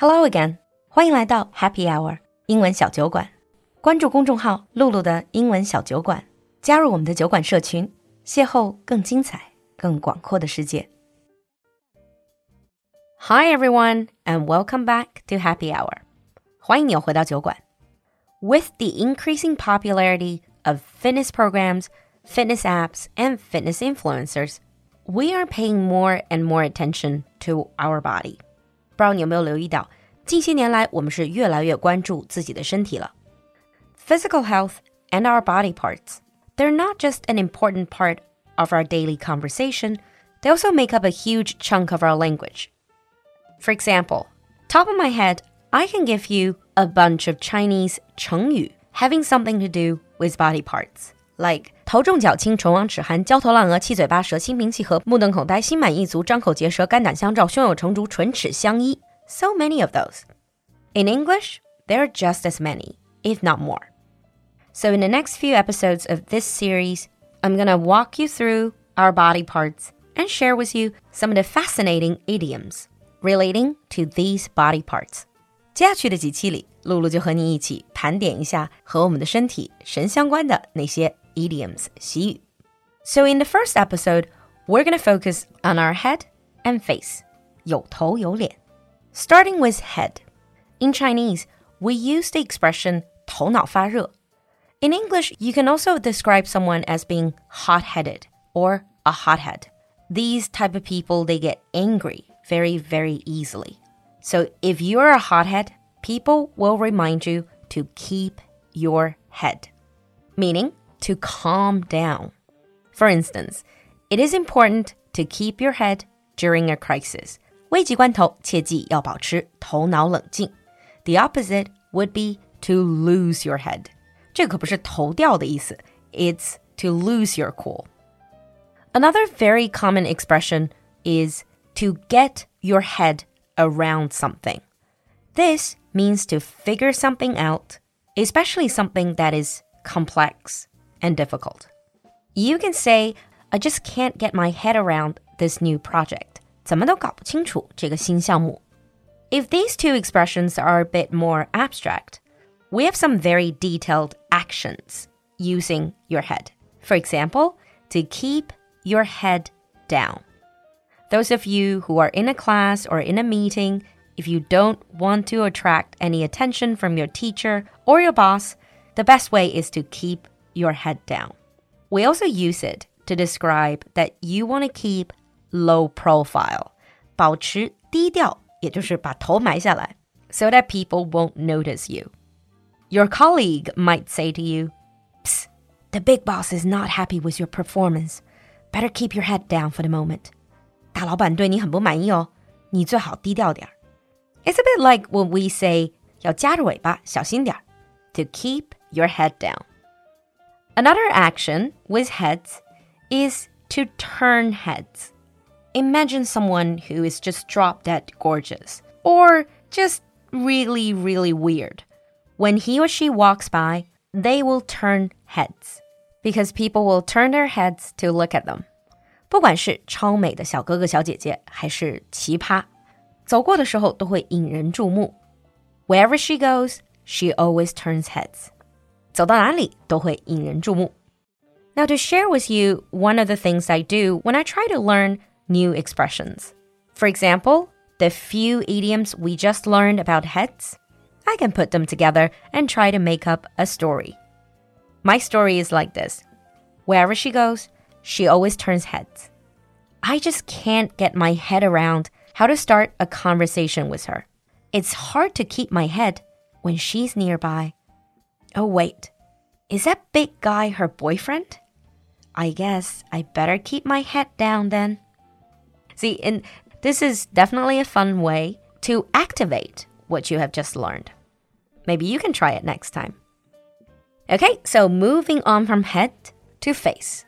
Hello again，欢迎来到 Happy Hour 英文小酒馆。关注公众号“璐璐的英文小酒馆”，加入我们的酒馆社群，邂逅更精彩、更广阔的世界。Hi everyone, and welcome back to Happy Hour。欢迎你回到酒馆。With the increasing popularity of fitness programs, fitness apps, and fitness influencers, we are paying more and more attention to our body. 不知道你有没有留意到，近些年来我们是越来越关注自己的身体了。Physical health and our body parts, they're not just an important part of our daily conversation, they also make up a huge chunk of our language. For example, top of my head, I can give you a bunch of Chinese 成语 having something to do with body parts, like 头重脚轻、唇亡齿寒、焦头烂额、七嘴八舌、心平气和、目瞪口呆、心满意足、张口结舌、肝胆相照、胸有成竹、唇齿相依。So many of those. In English, there are just as many, if not more. So, in the next few episodes of this series, I'm gonna walk you through our body parts and share with you some of the fascinating idioms relating to these body parts. 接下去的几期里，璐璐就和你一起盘点一下和我们的身体神相关的那些 idioms, 习语. So in the first episode, we're going to focus on our head and face. 有头有脸. Starting with head. In Chinese, we use the expression 头脑发热. In English, you can also describe someone as being hot-headed or a hothead. These type of people, they get angry very, very easily. So if you're a hothead, people will remind you to keep your head, meaning to calm down. For instance, it is important to keep your head during a crisis. 危急关头，切记要保持头脑冷静. The opposite would be to lose your head. 这可不是头掉的意思, it's to lose your cool. Another very common expression is to get your head around something. This means to figure something out, especially something that is complex and difficult. You can say, I just can't get my head around this new project. 怎么都搞不清楚这个新项目. If these two expressions are a bit more abstract, we have some very detailed actions using your head. For example, to keep your head down. Those of you who are in a class or in a meeting, if you don't want to attract any attention from your teacher or your boss, the best way is to keep your head down. We also use it to describe that you want to keep low profile, 保持低调，也就是把头埋下来, so that people won't notice you. Your colleague might say to you, Psst, the big boss is not happy with your performance. Better keep your head down for the moment. 大老板对你很不满意哦，你最好低调点儿。It's a bit like when we say 要夹着尾巴，小心点儿 to keep your head down. Another action with heads is to turn heads. Imagine someone who is just drop dead gorgeous or just really, really weird. When he or she walks by, they will turn heads because people will turn their heads to look at them. 不管是超美的小哥哥小姐姐，还是奇葩，走过的时候都会引人注目。Wherever she goes, she always turns heads. 走到哪里都会引人注目。Now, to share with you one of the things I do when I try to learn new expressions. For example, the few idioms we just learned about heads, I can put them together and try to make up a story. My story is like this Wherever she goes, she always turns heads. I just can't get my head around how to start a conversation with her. It's hard to keep my head when she's nearby. Oh, wait. Is that big guy her boyfriend? I guess I better keep my head down then. See, and this is definitely a fun way to activate what you have just learned. Maybe you can try it next time. Okay, so moving on from head to face.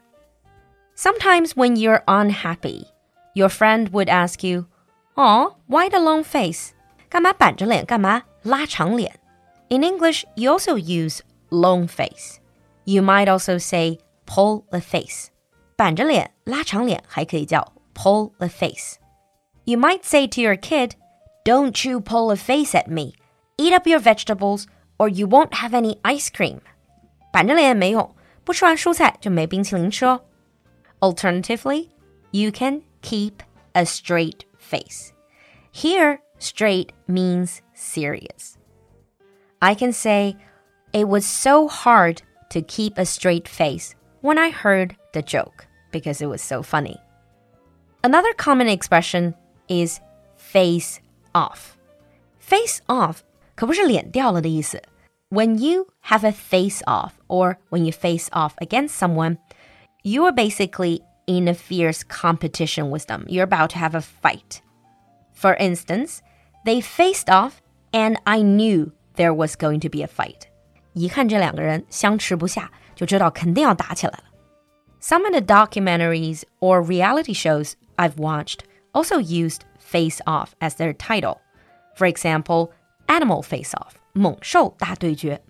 Sometimes when you're unhappy, your friend would ask you, "Oh, why the long face? 干嘛板着脸？干嘛拉长脸？" In English, you also use long face. You might also say pull the face. 板着脸、拉长脸还可以叫 pull the face. You might say to your kid, Don't you pull a face at me. Eat up your vegetables, or you won't have any ice cream. 板着脸没用，不吃完蔬菜就没冰淇淋吃哦。Alternatively, you can keep a straight face. Here, straight means serious. I can say, it was so hard to keep a straight face when I heard the joke because it was so funny. Another common expression is face off. Face off 可不是脸掉了的意思。When you have a face off or when you face off against someone, you are basically in a fierce competition with them. You're about to have a fight. For instance, they faced off and I knew there was going to be a fight. 一看这两个人相持不下，就知道肯定要打起来了。Some of the documentaries or reality shows I've watched also used Face Off as their title. For example, Animal Face Off, 猛兽大对决.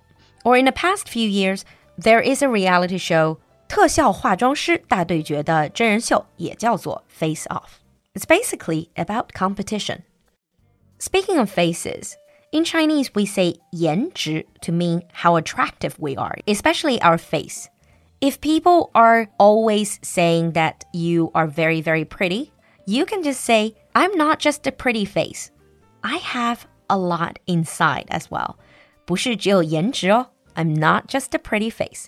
Or in the past few years, there is a reality show 特效化妆师大对决的真人秀也叫做 Face Off. It's basically about competition. Speaking of faces, in Chinese we say 颜值 to mean how attractive we are, especially our face. If people are always saying that you are very, very pretty, you can just say, I'm not just a pretty face. I have a lot inside as well. 不是只有颜值哦, I'm not just a pretty face.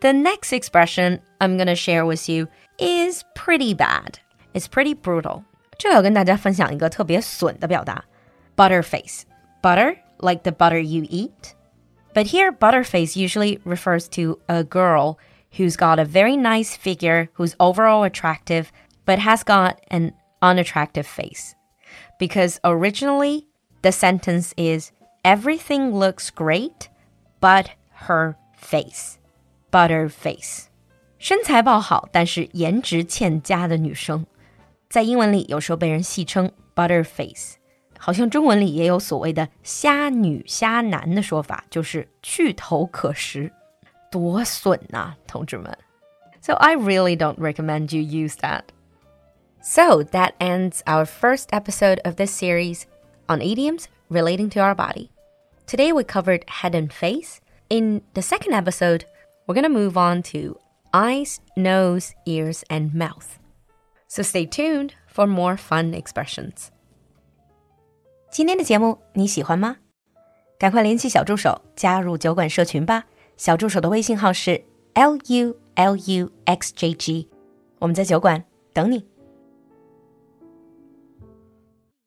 The next expression I'm going to share with you is pretty bad. It's pretty brutal. 这要跟大家分享一个特别损的表达，butterface. Butter, like the butter you eat. But here, butterface usually refers to a girl who's got a very nice figure, who's overall attractive, but has got an unattractive face. Because originally, the sentence is everything looks great, but her face. Butter face. 身材爆好，但是颜值欠佳的女生，在英文里有时候被人戏称 butter face。 好像中文里也有所谓的“虾女”“虾男”的说法，就是去头可食，多损呐，同志们！So I really don't recommend you use that. So that ends our first episode of this series on idioms relating to our body. Today we covered head and face. In the second episode, we're going to move on to eyes, nose, ears, and mouth. So stay tuned for more fun expressions. 今天的节目你喜欢吗？赶快联系小助手加入酒馆社群吧。小助手的微信号是 l u l u x j g，我们在酒馆等你。